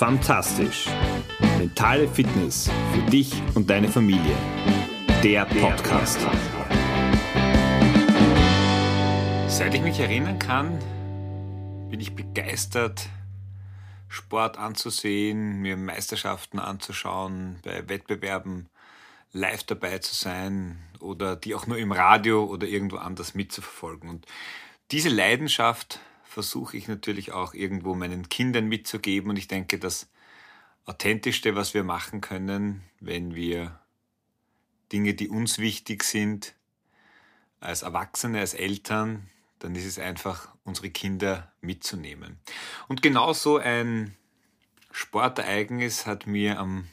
Fantastisch. Mentale Fitness für dich und deine Familie. Der Podcast. Seit ich mich erinnern kann, bin ich begeistert, Sport anzusehen, mir Meisterschaften anzuschauen, bei Wettbewerben live dabei zu sein oder die auch nur im Radio oder irgendwo anders mitzuverfolgen. Und diese Leidenschaft versuche ich natürlich auch irgendwo meinen Kindern mitzugeben. Und ich denke, das Authentischste, was wir machen können, wenn wir Dinge, die uns wichtig sind, als Erwachsene, als Eltern, dann ist es einfach, unsere Kinder mitzunehmen. Und genauso ein Sportereignis hat mir am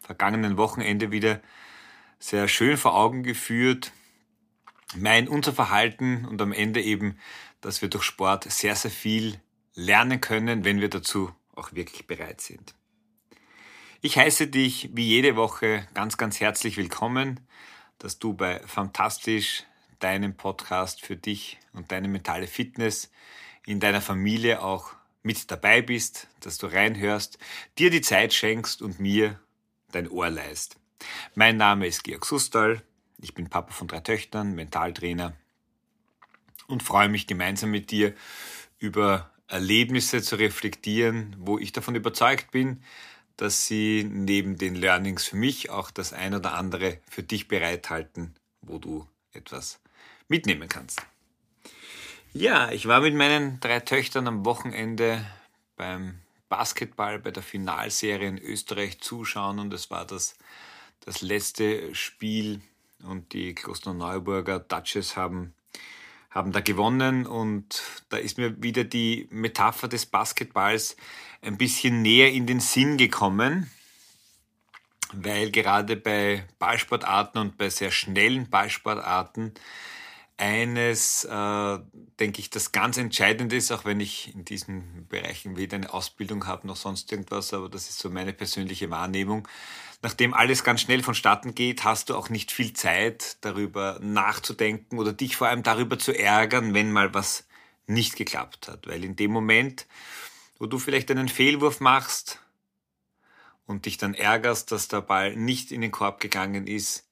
vergangenen Wochenende wieder sehr schön vor Augen geführt, mein, unser Verhalten und am Ende eben dass wir durch Sport sehr, sehr viel lernen können, wenn wir dazu auch wirklich bereit sind. Ich heiße dich wie jede Woche ganz, ganz herzlich willkommen, dass du bei Fantastisch, deinem Podcast für dich und deine mentale Fitness in deiner Familie auch mit dabei bist, dass du reinhörst, dir die Zeit schenkst und mir dein Ohr leist. Mein Name ist Georg Sustal, ich bin Papa von drei Töchtern, Mentaltrainer und freue mich gemeinsam mit dir über Erlebnisse zu reflektieren, wo ich davon überzeugt bin, dass sie neben den Learnings für mich auch das ein oder andere für dich bereithalten, wo du etwas mitnehmen kannst. Ja, ich war mit meinen drei Töchtern am Wochenende beim Basketball bei der Finalserie in Österreich zuschauen und es war das, das letzte Spiel und die Klosterneuburger Dutches haben haben da gewonnen und da ist mir wieder die Metapher des Basketballs ein bisschen näher in den Sinn gekommen, weil gerade bei Ballsportarten und bei sehr schnellen Ballsportarten eines, äh, denke ich, das ganz Entscheidende ist, auch wenn ich in diesen Bereichen weder eine Ausbildung habe noch sonst irgendwas, aber das ist so meine persönliche Wahrnehmung, nachdem alles ganz schnell vonstatten geht, hast du auch nicht viel Zeit, darüber nachzudenken oder dich vor allem darüber zu ärgern, wenn mal was nicht geklappt hat. Weil in dem Moment, wo du vielleicht einen Fehlwurf machst und dich dann ärgerst, dass der Ball nicht in den Korb gegangen ist,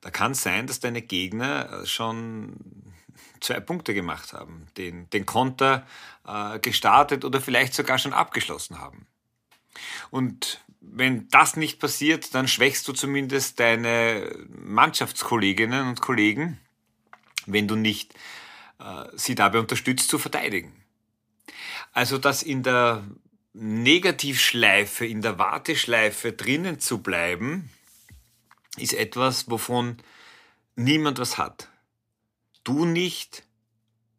da kann es sein, dass deine Gegner schon zwei Punkte gemacht haben, den, den Konter äh, gestartet oder vielleicht sogar schon abgeschlossen haben. Und wenn das nicht passiert, dann schwächst du zumindest deine Mannschaftskolleginnen und Kollegen, wenn du nicht äh, sie dabei unterstützt zu verteidigen. Also das in der Negativschleife, in der Warteschleife drinnen zu bleiben, ist etwas, wovon niemand was hat. Du nicht,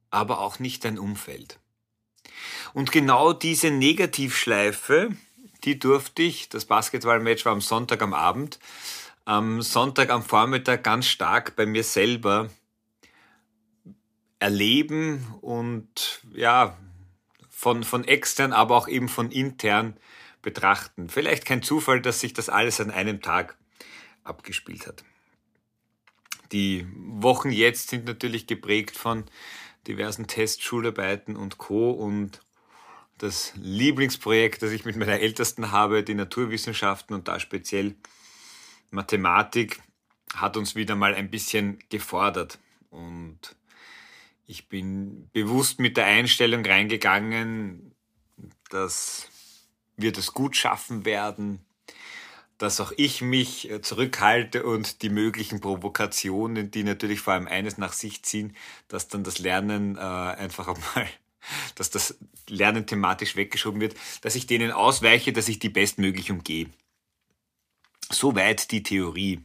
aber auch nicht dein Umfeld. Und genau diese Negativschleife, die durfte ich, das Basketballmatch war am Sonntag am Abend, am Sonntag am Vormittag ganz stark bei mir selber erleben und ja, von, von extern, aber auch eben von intern betrachten. Vielleicht kein Zufall, dass sich das alles an einem Tag abgespielt hat. Die Wochen jetzt sind natürlich geprägt von diversen Tests, Schularbeiten und Co. Und das Lieblingsprojekt, das ich mit meiner Ältesten habe, die Naturwissenschaften und da speziell Mathematik, hat uns wieder mal ein bisschen gefordert. Und ich bin bewusst mit der Einstellung reingegangen, dass wir das gut schaffen werden, dass auch ich mich zurückhalte und die möglichen Provokationen, die natürlich vor allem eines nach sich ziehen, dass dann das Lernen äh, einfach einmal dass das Lernen thematisch weggeschoben wird, dass ich denen ausweiche, dass ich die bestmöglich umgehe. Soweit die Theorie.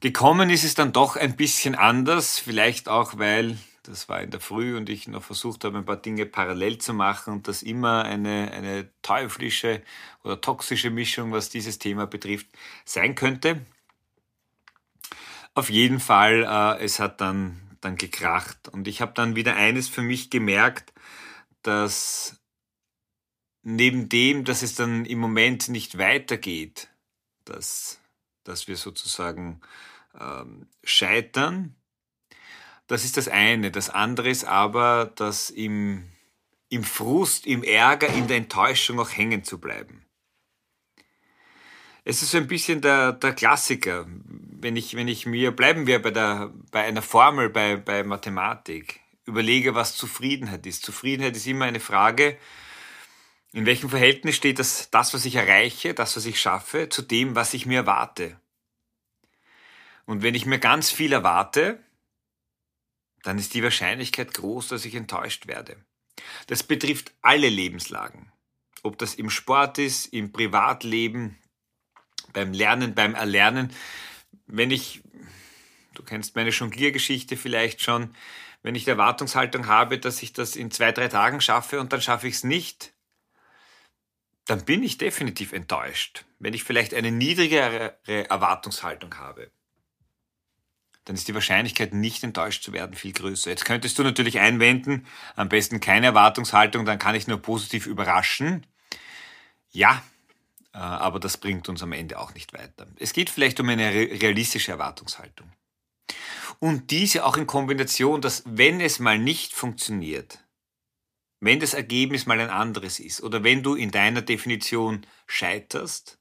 Gekommen ist es dann doch ein bisschen anders, vielleicht auch, weil das war in der Früh und ich noch versucht habe, ein paar Dinge parallel zu machen und das immer eine, eine teuflische oder toxische Mischung, was dieses Thema betrifft, sein könnte. Auf jeden Fall, äh, es hat dann dann gekracht. Und ich habe dann wieder eines für mich gemerkt, dass neben dem, dass es dann im Moment nicht weitergeht, dass, dass wir sozusagen ähm, scheitern, das ist das eine. Das andere ist aber, dass im im Frust, im Ärger, in der Enttäuschung auch hängen zu bleiben. Es ist so ein bisschen der, der Klassiker. Wenn ich, wenn ich mir, bleiben wir bei, der, bei einer Formel, bei, bei Mathematik, überlege, was Zufriedenheit ist. Zufriedenheit ist immer eine Frage, in welchem Verhältnis steht das, das, was ich erreiche, das, was ich schaffe, zu dem, was ich mir erwarte. Und wenn ich mir ganz viel erwarte, dann ist die Wahrscheinlichkeit groß, dass ich enttäuscht werde. Das betrifft alle Lebenslagen. Ob das im Sport ist, im Privatleben, beim Lernen, beim Erlernen. Wenn ich, du kennst meine Jongliergeschichte vielleicht schon, wenn ich die Erwartungshaltung habe, dass ich das in zwei, drei Tagen schaffe und dann schaffe ich es nicht, dann bin ich definitiv enttäuscht. Wenn ich vielleicht eine niedrigere Erwartungshaltung habe, dann ist die Wahrscheinlichkeit, nicht enttäuscht zu werden, viel größer. Jetzt könntest du natürlich einwenden, am besten keine Erwartungshaltung, dann kann ich nur positiv überraschen. Ja, aber das bringt uns am Ende auch nicht weiter. Es geht vielleicht um eine realistische Erwartungshaltung. Und diese auch in Kombination, dass wenn es mal nicht funktioniert, wenn das Ergebnis mal ein anderes ist oder wenn du in deiner Definition scheiterst,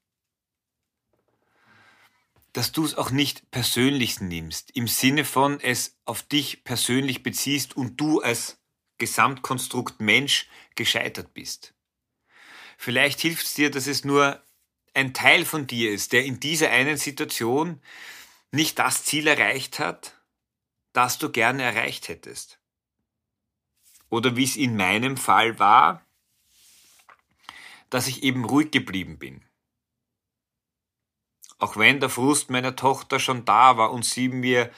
dass du es auch nicht persönlich nimmst, im Sinne von es auf dich persönlich beziehst und du als Gesamtkonstrukt Mensch gescheitert bist. Vielleicht hilft es dir, dass es nur ein Teil von dir ist, der in dieser einen Situation nicht das Ziel erreicht hat, das du gerne erreicht hättest. Oder wie es in meinem Fall war, dass ich eben ruhig geblieben bin. Auch wenn der Frust meiner Tochter schon da war und sie mir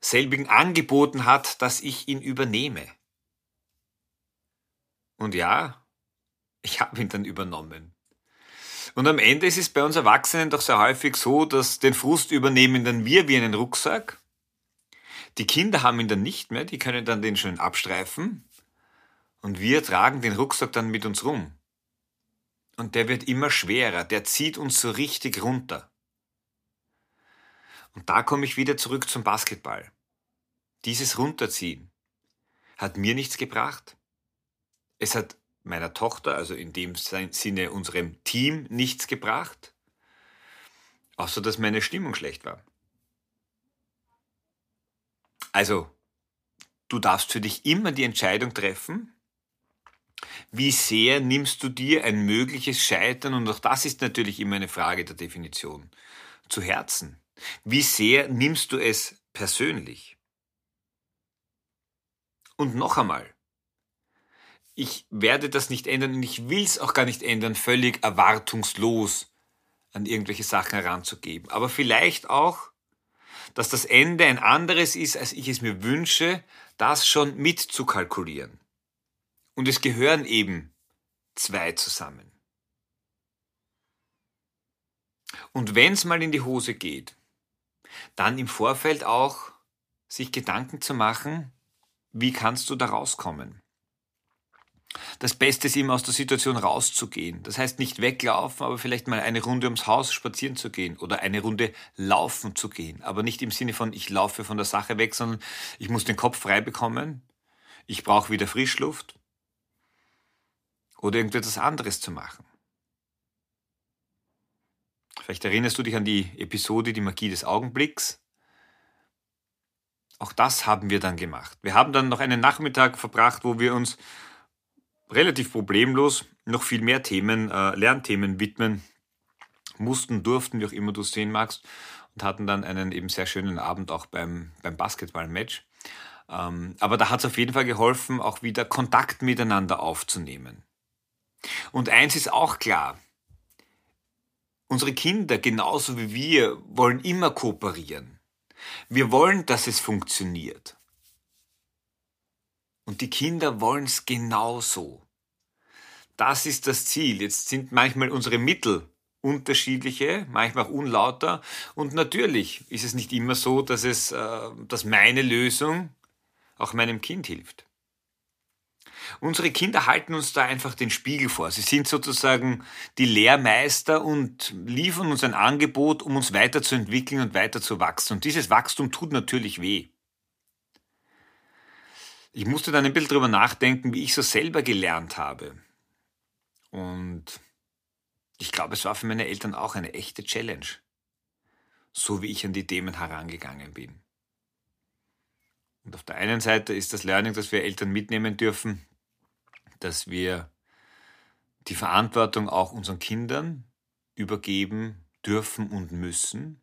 selbigen angeboten hat, dass ich ihn übernehme. Und ja, ich habe ihn dann übernommen. Und am Ende ist es bei uns Erwachsenen doch sehr häufig so, dass den Frust übernehmen dann wir wie einen Rucksack. Die Kinder haben ihn dann nicht mehr, die können dann den schön abstreifen. Und wir tragen den Rucksack dann mit uns rum. Und der wird immer schwerer, der zieht uns so richtig runter. Und da komme ich wieder zurück zum Basketball. Dieses Runterziehen hat mir nichts gebracht. Es hat meiner Tochter, also in dem Sinne unserem Team, nichts gebracht, außer dass meine Stimmung schlecht war. Also, du darfst für dich immer die Entscheidung treffen, wie sehr nimmst du dir ein mögliches Scheitern, und auch das ist natürlich immer eine Frage der Definition, zu Herzen. Wie sehr nimmst du es persönlich? Und noch einmal, ich werde das nicht ändern und ich will es auch gar nicht ändern, völlig erwartungslos an irgendwelche Sachen heranzugeben. Aber vielleicht auch, dass das Ende ein anderes ist, als ich es mir wünsche, das schon mitzukalkulieren. Und es gehören eben zwei zusammen. Und wenn es mal in die Hose geht, dann im Vorfeld auch sich Gedanken zu machen, wie kannst du da rauskommen? Das Beste ist immer aus der Situation rauszugehen. Das heißt nicht weglaufen, aber vielleicht mal eine Runde ums Haus spazieren zu gehen oder eine Runde laufen zu gehen. Aber nicht im Sinne von, ich laufe von der Sache weg, sondern ich muss den Kopf frei bekommen. Ich brauche wieder Frischluft. Oder irgendetwas anderes zu machen. Vielleicht erinnerst du dich an die Episode Die Magie des Augenblicks. Auch das haben wir dann gemacht. Wir haben dann noch einen Nachmittag verbracht, wo wir uns relativ problemlos noch viel mehr Themen, äh, Lernthemen widmen mussten, durften, wie auch immer du es sehen magst, und hatten dann einen eben sehr schönen Abend auch beim, beim Basketball-Match. Ähm, aber da hat es auf jeden Fall geholfen, auch wieder Kontakt miteinander aufzunehmen. Und eins ist auch klar, unsere Kinder genauso wie wir wollen immer kooperieren. Wir wollen, dass es funktioniert. Und die Kinder wollen es genauso. Das ist das Ziel. Jetzt sind manchmal unsere Mittel unterschiedliche, manchmal auch unlauter. Und natürlich ist es nicht immer so, dass es, äh, dass meine Lösung auch meinem Kind hilft. Unsere Kinder halten uns da einfach den Spiegel vor. Sie sind sozusagen die Lehrmeister und liefern uns ein Angebot, um uns weiterzuentwickeln und weiter zu wachsen. Und dieses Wachstum tut natürlich weh. Ich musste dann ein bisschen drüber nachdenken, wie ich so selber gelernt habe. Und ich glaube, es war für meine Eltern auch eine echte Challenge, so wie ich an die Themen herangegangen bin. Und auf der einen Seite ist das Learning, das wir Eltern mitnehmen dürfen, dass wir die Verantwortung auch unseren Kindern übergeben dürfen und müssen.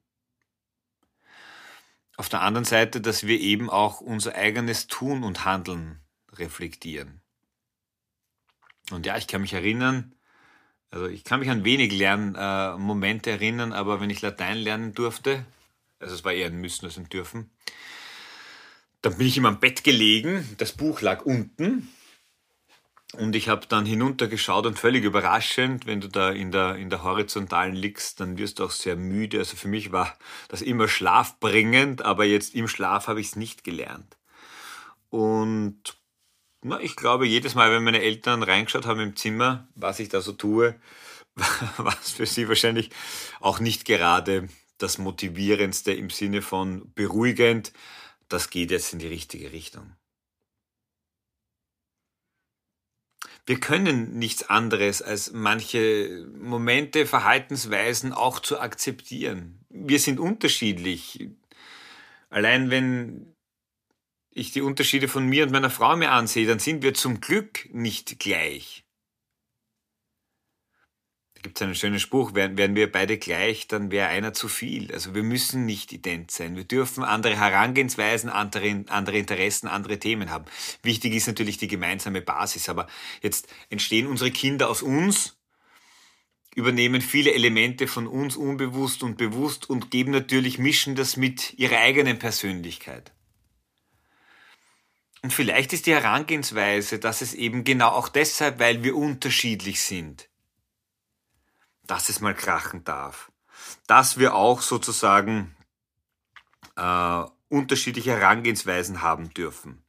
Auf der anderen Seite, dass wir eben auch unser eigenes Tun und Handeln reflektieren. Und ja, ich kann mich erinnern, also ich kann mich an wenig Lernmomente äh, erinnern, aber wenn ich Latein lernen durfte, also es war eher ein Müssen als ein Dürfen, dann bin ich immer am Bett gelegen, das Buch lag unten und ich habe dann hinuntergeschaut und völlig überraschend, wenn du da in der, in der horizontalen liegst, dann wirst du auch sehr müde. Also für mich war das immer schlafbringend, aber jetzt im Schlaf habe ich es nicht gelernt. Und na, ich glaube, jedes Mal, wenn meine Eltern reingeschaut haben im Zimmer, was ich da so tue, war es für sie wahrscheinlich auch nicht gerade das Motivierendste im Sinne von beruhigend. Das geht jetzt in die richtige Richtung. Wir können nichts anderes, als manche Momente, Verhaltensweisen auch zu akzeptieren. Wir sind unterschiedlich. Allein wenn ich die Unterschiede von mir und meiner Frau mir ansehe, dann sind wir zum Glück nicht gleich gibt es einen schönen Spruch, wären, wären wir beide gleich, dann wäre einer zu viel. Also wir müssen nicht ident sein. Wir dürfen andere Herangehensweisen, andere, andere Interessen, andere Themen haben. Wichtig ist natürlich die gemeinsame Basis, aber jetzt entstehen unsere Kinder aus uns, übernehmen viele Elemente von uns unbewusst und bewusst und geben natürlich, mischen das mit ihrer eigenen Persönlichkeit. Und vielleicht ist die Herangehensweise, dass es eben genau auch deshalb, weil wir unterschiedlich sind, dass es mal krachen darf. Dass wir auch sozusagen äh, unterschiedliche Herangehensweisen haben dürfen.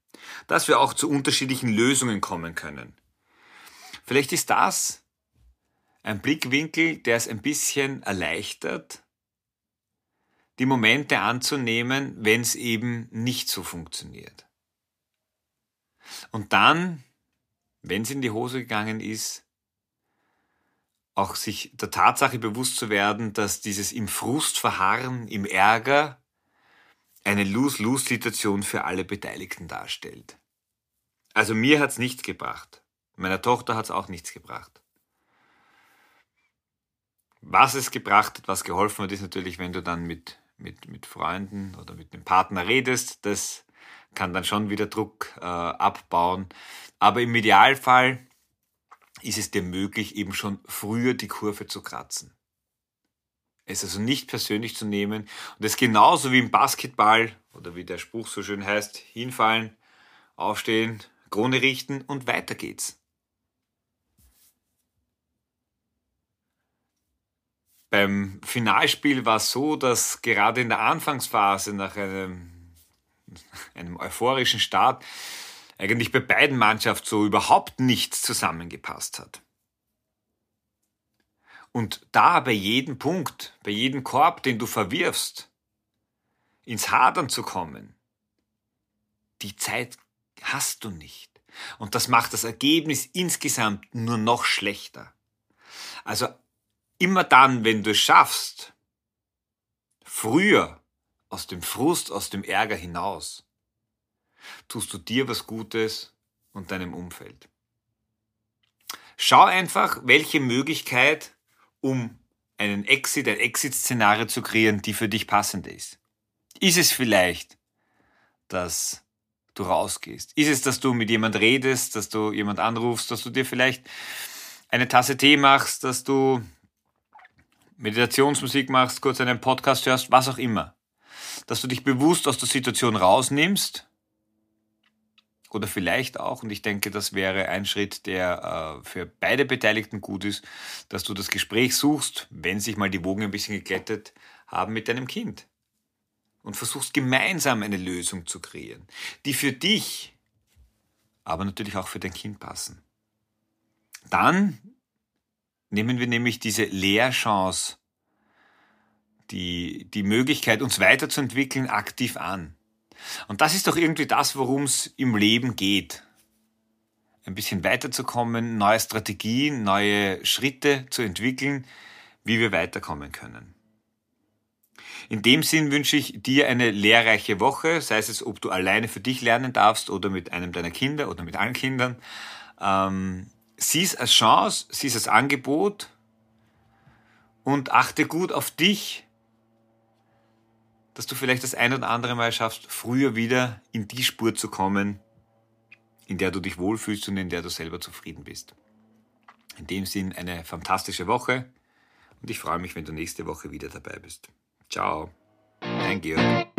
Dass wir auch zu unterschiedlichen Lösungen kommen können. Vielleicht ist das ein Blickwinkel, der es ein bisschen erleichtert, die Momente anzunehmen, wenn es eben nicht so funktioniert. Und dann, wenn es in die Hose gegangen ist, auch sich der Tatsache bewusst zu werden, dass dieses im Frust verharren, im Ärger eine Lose-Lose-Situation für alle Beteiligten darstellt. Also mir hat's nichts gebracht. Meiner Tochter hat's auch nichts gebracht. Was es gebracht hat, was geholfen hat, ist natürlich, wenn du dann mit, mit, mit Freunden oder mit dem Partner redest. Das kann dann schon wieder Druck äh, abbauen. Aber im Idealfall ist es dir möglich, eben schon früher die Kurve zu kratzen. Es also nicht persönlich zu nehmen und das genauso wie im Basketball oder wie der Spruch so schön heißt, hinfallen, aufstehen, Krone richten und weiter geht's. Beim Finalspiel war es so, dass gerade in der Anfangsphase nach einem, einem euphorischen Start eigentlich bei beiden Mannschaften so überhaupt nichts zusammengepasst hat. Und da bei jedem Punkt, bei jedem Korb, den du verwirfst, ins Hadern zu kommen, die Zeit hast du nicht. Und das macht das Ergebnis insgesamt nur noch schlechter. Also immer dann, wenn du es schaffst, früher aus dem Frust, aus dem Ärger hinaus, tust du dir was Gutes und deinem Umfeld. Schau einfach, welche Möglichkeit, um einen Exit, ein Exit-Szenario zu kreieren, die für dich passend ist. Ist es vielleicht, dass du rausgehst? Ist es, dass du mit jemand redest, dass du jemand anrufst, dass du dir vielleicht eine Tasse Tee machst, dass du Meditationsmusik machst, kurz einen Podcast hörst, was auch immer. Dass du dich bewusst aus der Situation rausnimmst oder vielleicht auch, und ich denke, das wäre ein Schritt, der äh, für beide Beteiligten gut ist, dass du das Gespräch suchst, wenn sich mal die Wogen ein bisschen geglättet haben mit deinem Kind. Und versuchst gemeinsam eine Lösung zu kreieren, die für dich, aber natürlich auch für dein Kind passen. Dann nehmen wir nämlich diese Lehrchance, die, die Möglichkeit, uns weiterzuentwickeln, aktiv an. Und das ist doch irgendwie das, worum es im Leben geht. Ein bisschen weiterzukommen, neue Strategien, neue Schritte zu entwickeln, wie wir weiterkommen können. In dem Sinn wünsche ich dir eine lehrreiche Woche, sei es, ob du alleine für dich lernen darfst oder mit einem deiner Kinder oder mit allen Kindern. Ähm, sieh es als Chance, sieh es als Angebot und achte gut auf dich, dass du vielleicht das ein oder andere Mal schaffst, früher wieder in die Spur zu kommen, in der du dich wohlfühlst und in der du selber zufrieden bist. In dem Sinn eine fantastische Woche und ich freue mich, wenn du nächste Woche wieder dabei bist. Ciao, dein Georg.